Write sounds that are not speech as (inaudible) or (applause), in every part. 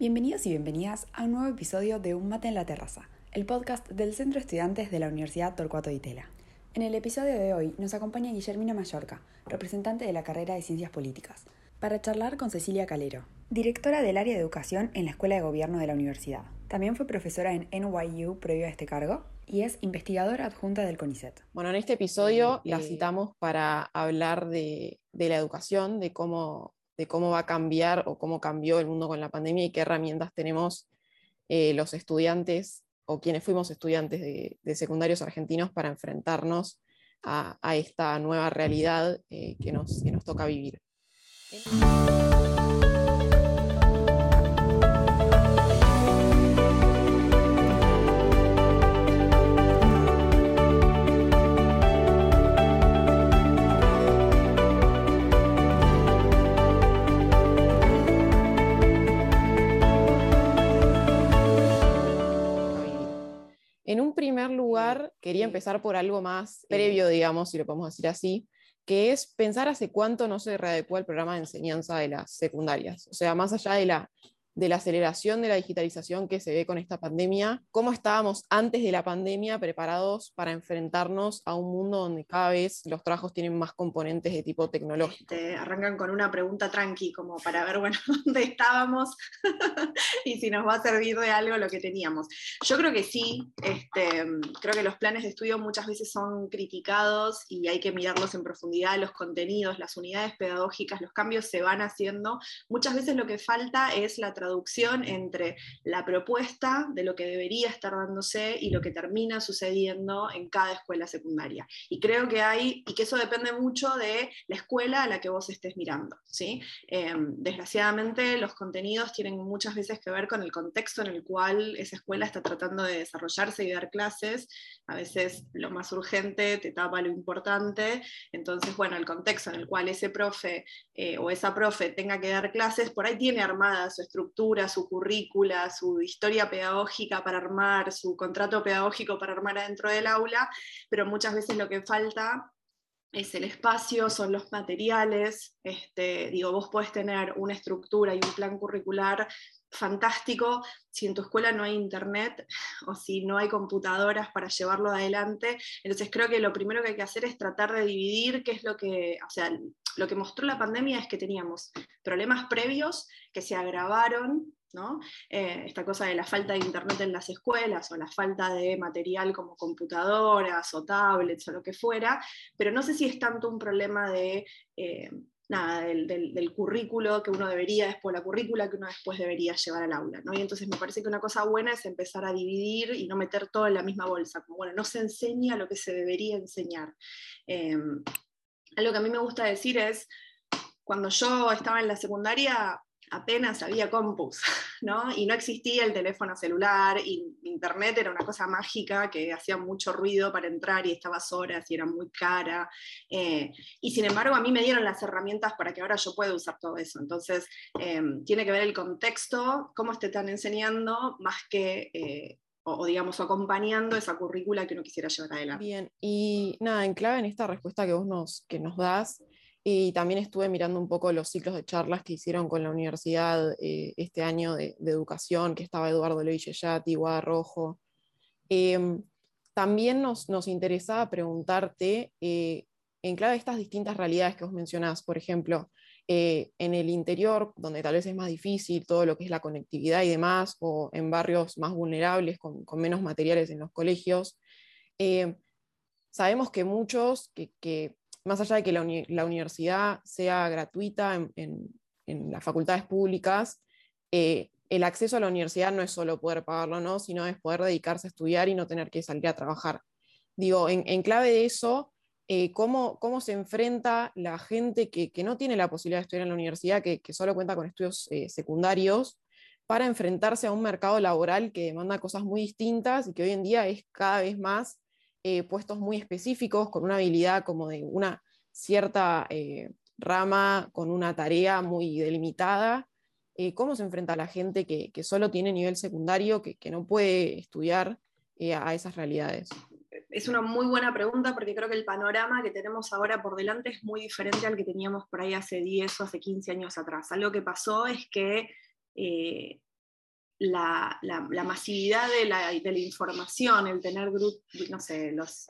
Bienvenidos y bienvenidas a un nuevo episodio de Un mate en la terraza, el podcast del Centro de Estudiantes de la Universidad Torcuato de Itela. En el episodio de hoy nos acompaña Guillermina Mallorca, representante de la carrera de Ciencias Políticas, para charlar con Cecilia Calero, directora del área de educación en la Escuela de Gobierno de la Universidad. También fue profesora en NYU previo a este cargo y es investigadora adjunta del CONICET. Bueno, en este episodio la citamos para hablar de, de la educación, de cómo de cómo va a cambiar o cómo cambió el mundo con la pandemia y qué herramientas tenemos eh, los estudiantes o quienes fuimos estudiantes de, secundarios argentinos para enfrentarnos a, esta nueva realidad eh, que, nos, que nos toca vivir. En un primer lugar, quería empezar por algo más previo, digamos, si lo podemos decir así, que es pensar hace cuánto no se readecuó el programa de enseñanza de las secundarias. O sea, más allá de la de la aceleración de la digitalización que se ve con esta pandemia, cómo estábamos antes de la pandemia preparados para enfrentarnos a un mundo donde cada vez los trabajos tienen más componentes de tipo tecnológico. Este, arrancan con una pregunta tranqui, como para ver, (laughs) bueno, dónde estábamos (laughs) y si nos va a servir de algo lo que teníamos. Yo creo que sí, este, creo que los planes de estudio muchas veces son criticados y hay que mirarlos en profundidad, los contenidos, las unidades pedagógicas, los cambios se van haciendo. Muchas veces lo que falta es la traducción entre la propuesta de lo que debería estar dándose y lo que termina sucediendo en cada escuela secundaria. Y creo que hay, y que eso depende mucho de la escuela a la que vos estés mirando. ¿sí? Em, desgraciadamente los contenidos tienen muchas veces que ver con el contexto en el cual esa escuela está tratando de desarrollarse y dar clases. A veces lo más urgente te tapa lo importante. Entonces, bueno, el contexto en el cual ese profe eh, o esa profe tenga que dar clases, por ahí tiene armada su estructura su currícula, su historia pedagógica para armar, su contrato pedagógico para armar adentro del aula, pero muchas veces lo que falta es el espacio, son los materiales. Este, digo, vos podés tener una estructura y un plan curricular fantástico si en tu escuela no hay internet (laughs) o si no hay computadoras para llevarlo adelante. Entonces creo que lo primero que hay que hacer es tratar de dividir qué es lo que, o sea, lo que mostró la pandemia es que teníamos problemas previos que se agravaron ¿no? Eh, esta cosa de la falta de internet en las escuelas o la falta de material como computadoras o tablets o lo que fuera, pero no sé si es tanto un problema de eh, nada, del, currículo que uno debería, después la currícula que uno después debería llevar al aula. ¿no? Y entonces me parece que una cosa buena es empezar a dividir y no meter todo en la misma bolsa, como bueno, no se enseña lo que se debería enseñar. Eh, algo que a mí me gusta decir es, cuando yo estaba en la secundaria, apenas había compus, (laughs) ¿no? Y no existía el teléfono celular, y internet era una cosa mágica que hacía mucho ruido para entrar y estabas horas y era muy cara. Eh, y sin embargo, a mí me dieron las herramientas para que ahora yo pueda usar todo eso. Entonces, em, tiene que ver el contexto, cómo te están enseñando, más que... Eh, o, digamos, acompañando esa currícula que uno quisiera llevar adelante. Bien, y nada, en clave en esta respuesta que vos nos, que nos das, y también estuve mirando un poco los ciclos de charlas que hicieron con la universidad eh, este año de, educación, que estaba Eduardo Luis Yeyati, Guada Rojo. Em, también nos, nos, interesaba preguntarte, eh, en clave de estas distintas realidades que vos mencionás, por ejemplo, eh, en el interior, donde tal vez es más difícil todo lo que es la conectividad y demás, o en barrios más vulnerables, con, menos materiales en los colegios, sabemos que muchos que, que más allá de que la, universidad sea gratuita en, las facultades públicas, eh, el acceso a la universidad no es solo poder pagarlo, ¿no? sino es poder dedicarse a estudiar y no tener que salir a trabajar. Digo, en, clave de eso, eh, ¿cómo, ¿cómo, se enfrenta la gente que, no tiene la posibilidad de estudiar en la universidad, que, solo cuenta con estudios eh, secundarios, para enfrentarse a un mercado laboral que demanda cosas muy distintas y que hoy en día es cada vez más eh, puestos muy específicos, con una habilidad como de una cierta rama, con una tarea muy delimitada. ¿Cómo se enfrenta la gente que, solo tiene nivel secundario, que, no puede estudiar a esas realidades? Es una muy buena pregunta porque creo que el panorama que tenemos ahora por delante es muy diferente al que teníamos por ahí hace 10 o hace 15 años atrás. Algo que pasó es que la, masividad de la, información, el tener, no sé, los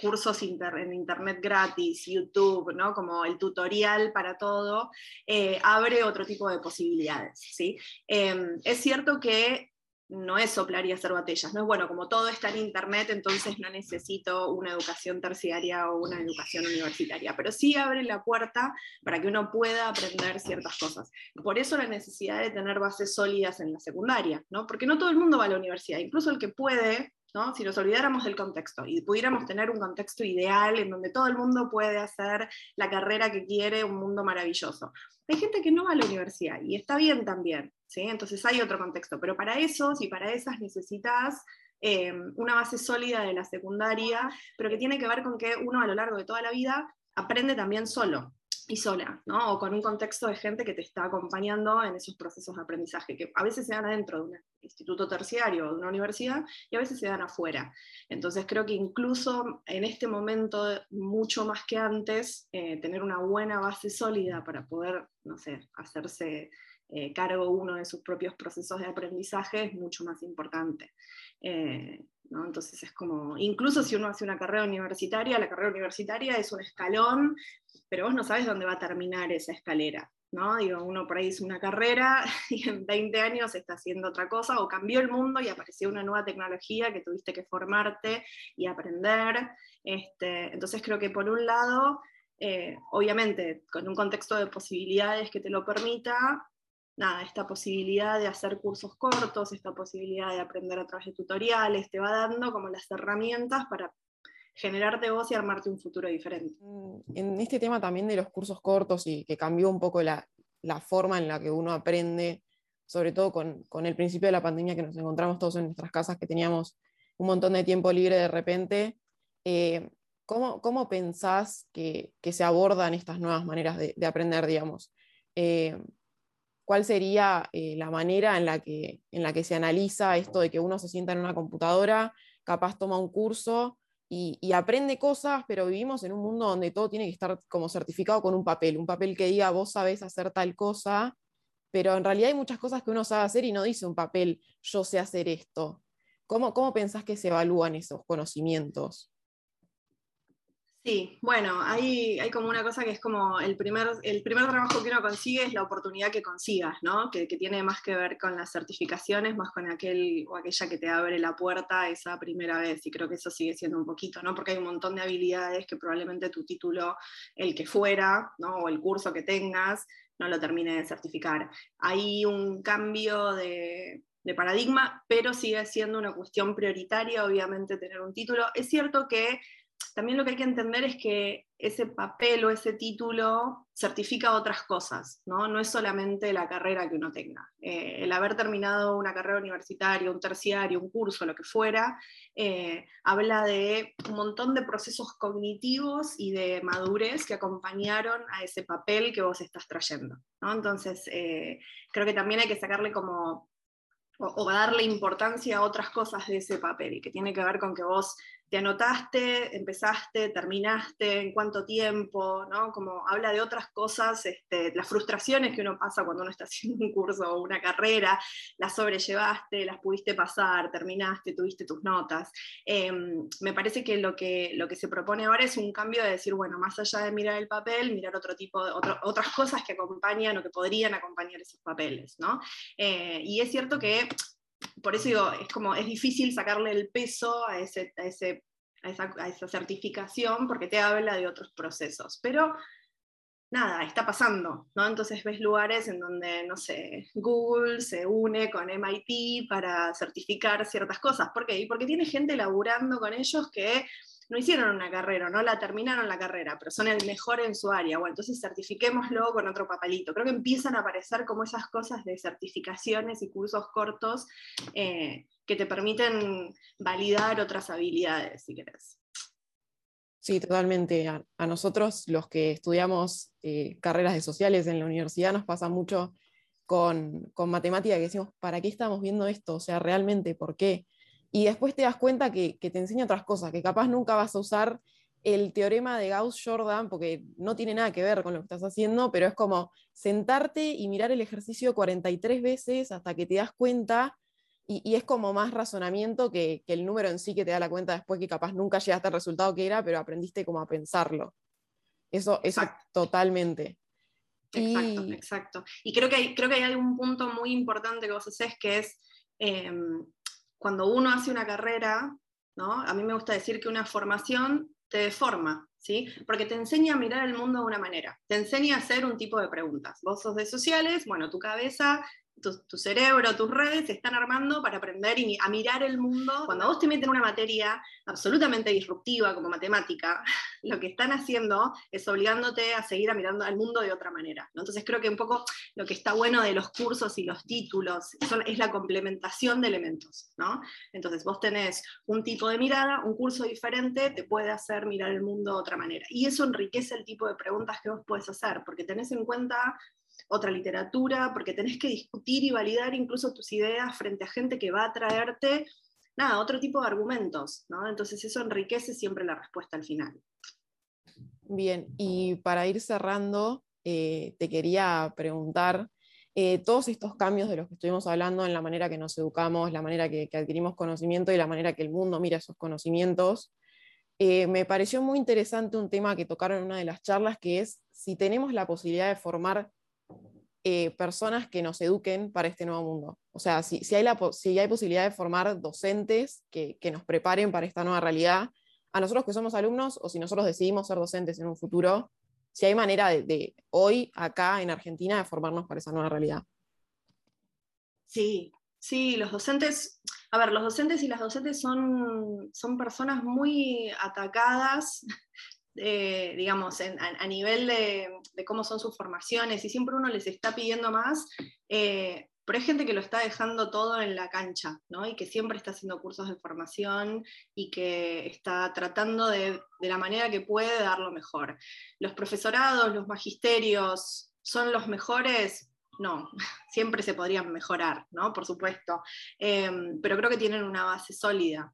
cursos en internet gratis, YouTube, ¿no? como el tutorial para todo, eh, abre otro tipo de posibilidades. ¿sí? Em, es cierto que no es soplar y hacer botellas, no es bueno, como todo está en internet, entonces no necesito una educación terciaria o una educación universitaria, pero sí abre la puerta para que uno pueda aprender ciertas cosas. Por eso la necesidad de tener bases sólidas en la secundaria, ¿no? porque no todo el mundo va a la universidad, incluso el que puede si nos olvidáramos del contexto y pudiéramos tener un contexto ideal en donde todo el mundo puede hacer la carrera que quiere, un mundo maravilloso. Hay gente que no va a la universidad y está bien también, ¿sí? entonces hay otro contexto, pero para esos y para esas necesitas eh, una base sólida de la secundaria, pero que tiene que ver con que uno a lo largo de toda la vida aprende también solo y sola, ¿no? o con un contexto de gente que te está acompañando en esos procesos de aprendizaje, que a veces se dan adentro de un instituto terciario o de una universidad y a veces se dan afuera. Entonces creo que incluso en este momento, mucho más que antes, eh, tener una buena base sólida para poder, no sé, hacerse eh, cargo uno de sus propios procesos de aprendizaje es mucho más importante. Eh, ¿no? Entonces es como, incluso si uno hace una carrera universitaria, la carrera universitaria es un escalón, pero vos no sabes dónde va a terminar esa escalera. ¿no? Digo, uno por ahí hizo una carrera (laughs) y en 20 años está haciendo otra cosa, o cambió el mundo y apareció una nueva tecnología que tuviste que formarte y aprender. Este, entonces creo que por un lado, eh, obviamente, con un contexto de posibilidades que te lo permita, nada, esta posibilidad de hacer cursos cortos, esta posibilidad de aprender a través de tutoriales, te va dando como las herramientas para generarte vos y armarte un futuro diferente. Mm, en este tema también de los cursos cortos y que cambió un poco la, forma en la que uno aprende, sobre todo con, el principio de la pandemia que nos encontramos todos en nuestras casas, que teníamos un montón de tiempo libre de repente, eh, ¿cómo, pensás que, se abordan estas nuevas maneras de, aprender, digamos? Eh, ¿Cuál sería eh, la manera en la, que, en la que se analiza esto de que uno se sienta en una computadora, capaz toma un curso y, aprende cosas, pero vivimos en un mundo donde todo tiene que estar como certificado con un papel, un papel que diga vos sabés hacer tal cosa, pero en realidad hay muchas cosas que uno sabe hacer y no dice un papel yo sé hacer esto. ¿Cómo, cómo pensás que se evalúan esos conocimientos? Sí, bueno, hay, hay, como una cosa que es como el primer, el primer trabajo que uno consigue es la oportunidad que consigas, ¿no? Que, tiene más que ver con las certificaciones, más con aquel o aquella que te abre la puerta esa primera vez. Y creo que eso sigue siendo un poquito, ¿no? Porque hay un montón de habilidades que probablemente tu título, el que fuera, ¿no? O el curso que tengas, no lo termine de certificar. Hay un cambio de, de paradigma, pero sigue siendo una cuestión prioritaria, obviamente, tener un título. Es cierto que también lo que hay que entender es que ese papel o ese título certifica otras cosas, ¿no? No es solamente la carrera que uno tenga. Eh, el haber terminado una carrera universitaria, un terciario, un curso, lo que fuera, eh, habla de un montón de procesos cognitivos y de madurez que acompañaron a ese papel que vos estás trayendo. Entonces, eh, creo que también hay que sacarle como o, darle importancia a otras cosas de ese papel, y que tiene que ver con que vos te anotaste, empezaste, terminaste, en cuánto tiempo, ¿no? Como habla de otras cosas, este, las frustraciones que uno pasa cuando uno está (laughs) haciendo un curso o una carrera, las sobrellevaste, las pudiste pasar, terminaste, tuviste tus notas. Em, me parece que lo, que lo que se propone ahora es un cambio de decir, bueno, más allá de mirar el papel, mirar otro tipo de, otras cosas que acompañan o que podrían acompañar esos papeles, ¿no? Eh, y es cierto que por eso digo, es como, es difícil sacarle el peso a, ese, a, ese, a, esa, certificación porque te habla de otros procesos. Pero nada, está pasando, ¿no? Entonces ves lugares en donde, no sé, Google se une con MIT para certificar ciertas cosas. ¿Por qué? Porque tiene gente laburando con ellos que no hicieron una carrera, no la terminaron la carrera, pero son el mejor en su área. Bueno, entonces certifiquémoslo con otro papelito. Creo que empiezan a aparecer como esas cosas de certificaciones y cursos cortos eh, que te permiten validar otras habilidades, si querés. Sí, totalmente. A, nosotros, los que estudiamos eh, carreras de sociales en la universidad, nos pasa mucho con, con matemática, que decimos, ¿para qué estamos viendo esto? O sea, realmente, ¿por qué? Y después te das cuenta que, te enseña otras cosas, que capaz nunca vas a usar el teorema de Gauss-Jordan, porque no tiene nada que ver con lo que estás haciendo, pero es como sentarte y mirar el ejercicio 43 veces hasta que te das cuenta, y, es como más razonamiento que, el número en sí que te da la cuenta después que capaz nunca llegaste al resultado que era, pero aprendiste como a pensarlo. Eso, es totalmente. Exacto, exacto. Y creo que, hay, creo que hay un punto muy importante que vos haces, que es em, cuando uno hace una carrera, ¿no? A mí me gusta decir que una formación te deforma, ¿sí? Porque te enseña a mirar el mundo de una manera, te enseña a hacer un tipo de preguntas. Vos sos de sociales, bueno, tu cabeza tu, cerebro, tus redes se están armando para aprender y a mirar el mundo. Cuando vos te meten en una materia absolutamente disruptiva como matemática, (laughs) lo que están haciendo es obligándote a seguir a mirando al mundo de otra manera. Entonces creo que un poco lo que está bueno de los cursos y los títulos es la complementación de elementos. ¿no? Entonces vos tenés un tipo de mirada, un curso diferente te puede hacer mirar el mundo de otra manera. Y eso enriquece el tipo de preguntas que vos puedes hacer, porque tenés en cuenta otra literatura, porque tenés que discutir y validar incluso tus ideas frente a gente que va a traerte, nada, otro tipo de argumentos, ¿no? Entonces eso enriquece siempre la respuesta al final. Bien, y para ir cerrando, eh, te quería preguntar, eh, todos estos cambios de los que estuvimos hablando en la manera que nos educamos, la manera que, adquirimos conocimiento y la manera que el mundo mira esos conocimientos, eh, me pareció muy interesante un tema que tocaron en una de las charlas, que es si tenemos la posibilidad de formar eh, personas que nos eduquen para este nuevo mundo. O sea, si, hay, la, si hay posibilidad de formar docentes que, nos preparen para esta nueva realidad, a nosotros que somos alumnos o si nosotros decidimos ser docentes en un futuro, si hay manera de, hoy, acá en Argentina, de formarnos para esa nueva realidad. Sí, sí, los docentes, a ver, los docentes y las docentes son, son personas muy atacadas eh, digamos, a, nivel de, cómo son sus formaciones, y siempre uno les está pidiendo más, eh, pero hay gente que lo está dejando todo en la cancha, ¿no? Y que siempre está haciendo cursos de formación y que está tratando de, de la manera que puede dar lo mejor. Los profesorados, los magisterios, ¿son los mejores? No, (laughs) siempre se podrían mejorar, ¿no? Por supuesto, eh, pero creo que tienen una base sólida.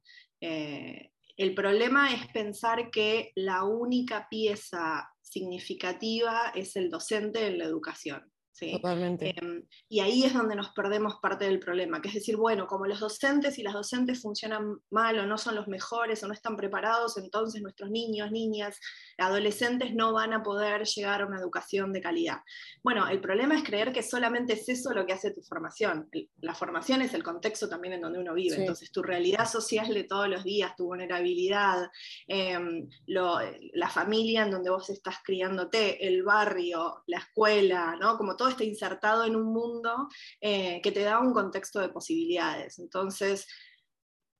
El problema es pensar que la única pieza significativa es el docente en la educación. Totalmente. Em, y ahí es donde nos perdemos parte del problema, que es decir, bueno, como los docentes y las docentes funcionan mal o no son los mejores o no están preparados, entonces nuestros niños, niñas, adolescentes no van a poder llegar a una educación de calidad. Bueno, el problema es creer que solamente es eso lo que hace tu formación. La formación es el contexto también en donde uno vive, entonces tu realidad social de todos los días, tu vulnerabilidad, em, la familia en donde vos estás criándote, el barrio, la escuela, ¿no? Como todo está insertado en un mundo eh, que te da un contexto de posibilidades. Entonces,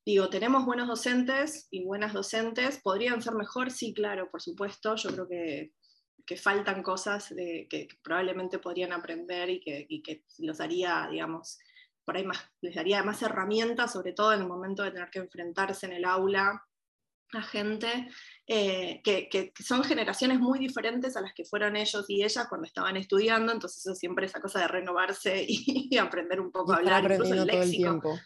digo, tenemos buenos docentes y buenas docentes, ¿podrían ser mejor? Sí, claro, por supuesto, yo creo que, faltan cosas que probablemente podrían aprender y que, y que los haría, digamos, por ahí más, les daría más herramientas, sobre todo en el momento de tener que enfrentarse en el aula a gente eh, que, son generaciones muy diferentes a las que fueron ellos y ellas cuando estaban estudiando, entonces eso siempre esa cosa de renovarse (laughs) y, aprender un poco a hablar, incluso el léxico.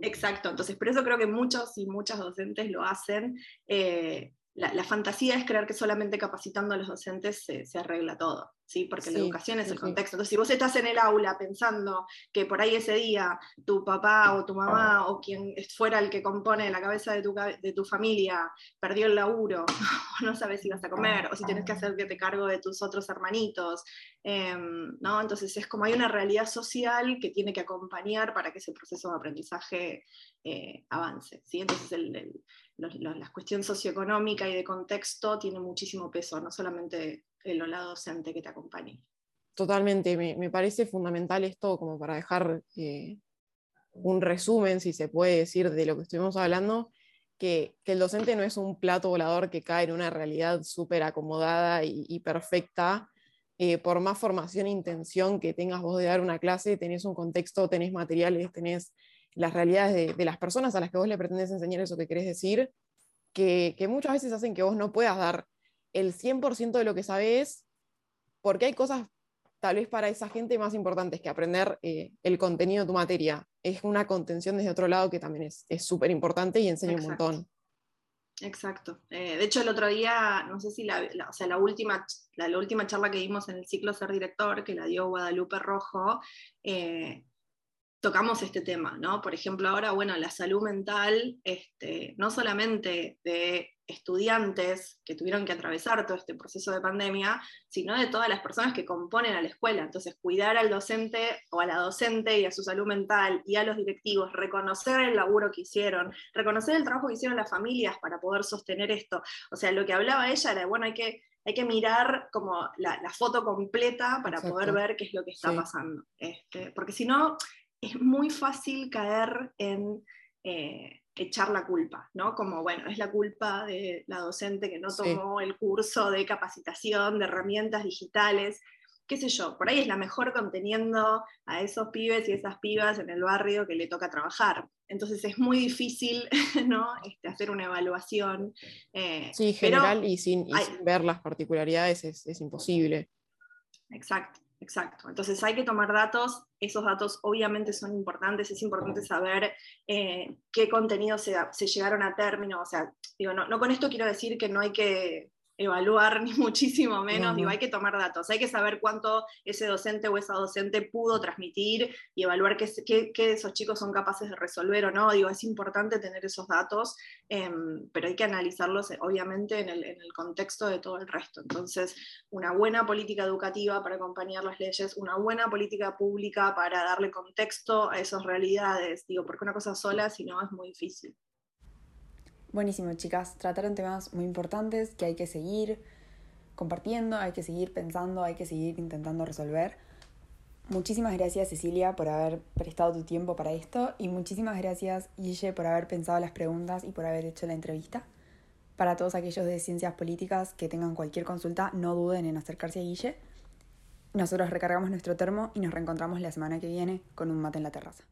Exacto, entonces por eso creo que muchos y muchas docentes lo hacen. Eh, la, fantasía es creer que solamente capacitando a los docentes se arregla todo. ¿Sí? porque la educación es el contexto. Entonces, si vos estás en el aula pensando que por ahí ese día tu papá o tu mamá o quien fuera el que compone la cabeza de tu, de tu familia perdió el laburo, o (laughs) no sabes si vas a comer, o si tienes que hacerte cargo de tus otros hermanitos, em, ¿no? Entonces es como hay una realidad social que tiene que acompañar para que ese proceso de aprendizaje eh, avance, ¿sí? Entonces la cuestión socioeconómica y de contexto tiene muchísimo peso, no solamente el hola docente que te acompañe. Totalmente, me, parece fundamental esto como para dejar eh, un resumen, si se puede decir, de lo que estuvimos hablando, que, el docente no es un plato volador que cae en una realidad súper acomodada y, perfecta. Eh, por más formación e intención que tengas vos de dar una clase, tenés un contexto, tenés materiales, tenés las realidades de, las personas a las que vos le pretendes enseñar eso que querés decir, que, que muchas veces hacen que vos no puedas dar el 100% de lo que sabes, porque hay cosas tal vez para esa gente más importantes que aprender eh, el contenido de tu materia. Es una contención desde otro lado que también es súper importante y enseña un montón. Exacto. Eh, de hecho, el otro día, no sé si la, o sea, la última, la, última charla que dimos en el ciclo Ser Director, que la dio Guadalupe Rojo, eh, tocamos este tema, ¿no? Por ejemplo, ahora, bueno, la salud mental, este, no solamente de estudiantes que tuvieron que atravesar todo este proceso de pandemia, sino de todas las personas que componen a la escuela. Entonces, cuidar al docente o a la docente y a su salud mental y a los directivos, reconocer el laburo que hicieron, reconocer el trabajo que hicieron las familias para poder sostener esto. O sea, lo que hablaba ella era, bueno, hay que hay que mirar como la, foto completa para poder ver qué es lo que está pasando. Este, porque si no, es muy fácil caer en eh, echar la culpa, ¿no? Como, bueno, es la culpa de la docente que no tomó el curso de capacitación de herramientas digitales, qué sé yo, por ahí es la mejor conteniendo a esos pibes y esas pibas en el barrio que le toca trabajar. Entonces es muy difícil, (laughs) ¿no? Este, hacer una evaluación. Eh, sí, general y, sin, ver las particularidades es imposible. Exacto. Exacto. Entonces hay que tomar datos, esos datos obviamente son importantes, es importante saber eh, qué contenidos se, se, llegaron a término, o sea, digo, no, no con esto quiero decir que no hay que evaluar, (laughs) ni muchísimo menos, digo, hay que tomar datos, hay que saber cuánto ese docente o esa docente pudo transmitir y evaluar qué, qué, esos chicos son capaces de resolver o no, digo, es importante tener esos datos, em, pero hay que analizarlos eh, obviamente en el, en el, contexto de todo el resto. Entonces, una buena política educativa para acompañar las leyes, una buena política pública para darle contexto a esas realidades, digo, porque una cosa sola, si no, es muy difícil. Buenísimo, chicas. Trataron temas muy importantes que hay que seguir compartiendo, hay que seguir pensando, hay que seguir intentando resolver. Muchísimas gracias Cecilia por haber prestado tu tiempo para esto y muchísimas gracias Guille por haber pensado las preguntas y por haber hecho la entrevista. Para todos aquellos de ciencias políticas que tengan cualquier consulta, no duden en acercarse a Guille. Nosotros recargamos nuestro termo y nos reencontramos la semana que viene con un mate en la terraza.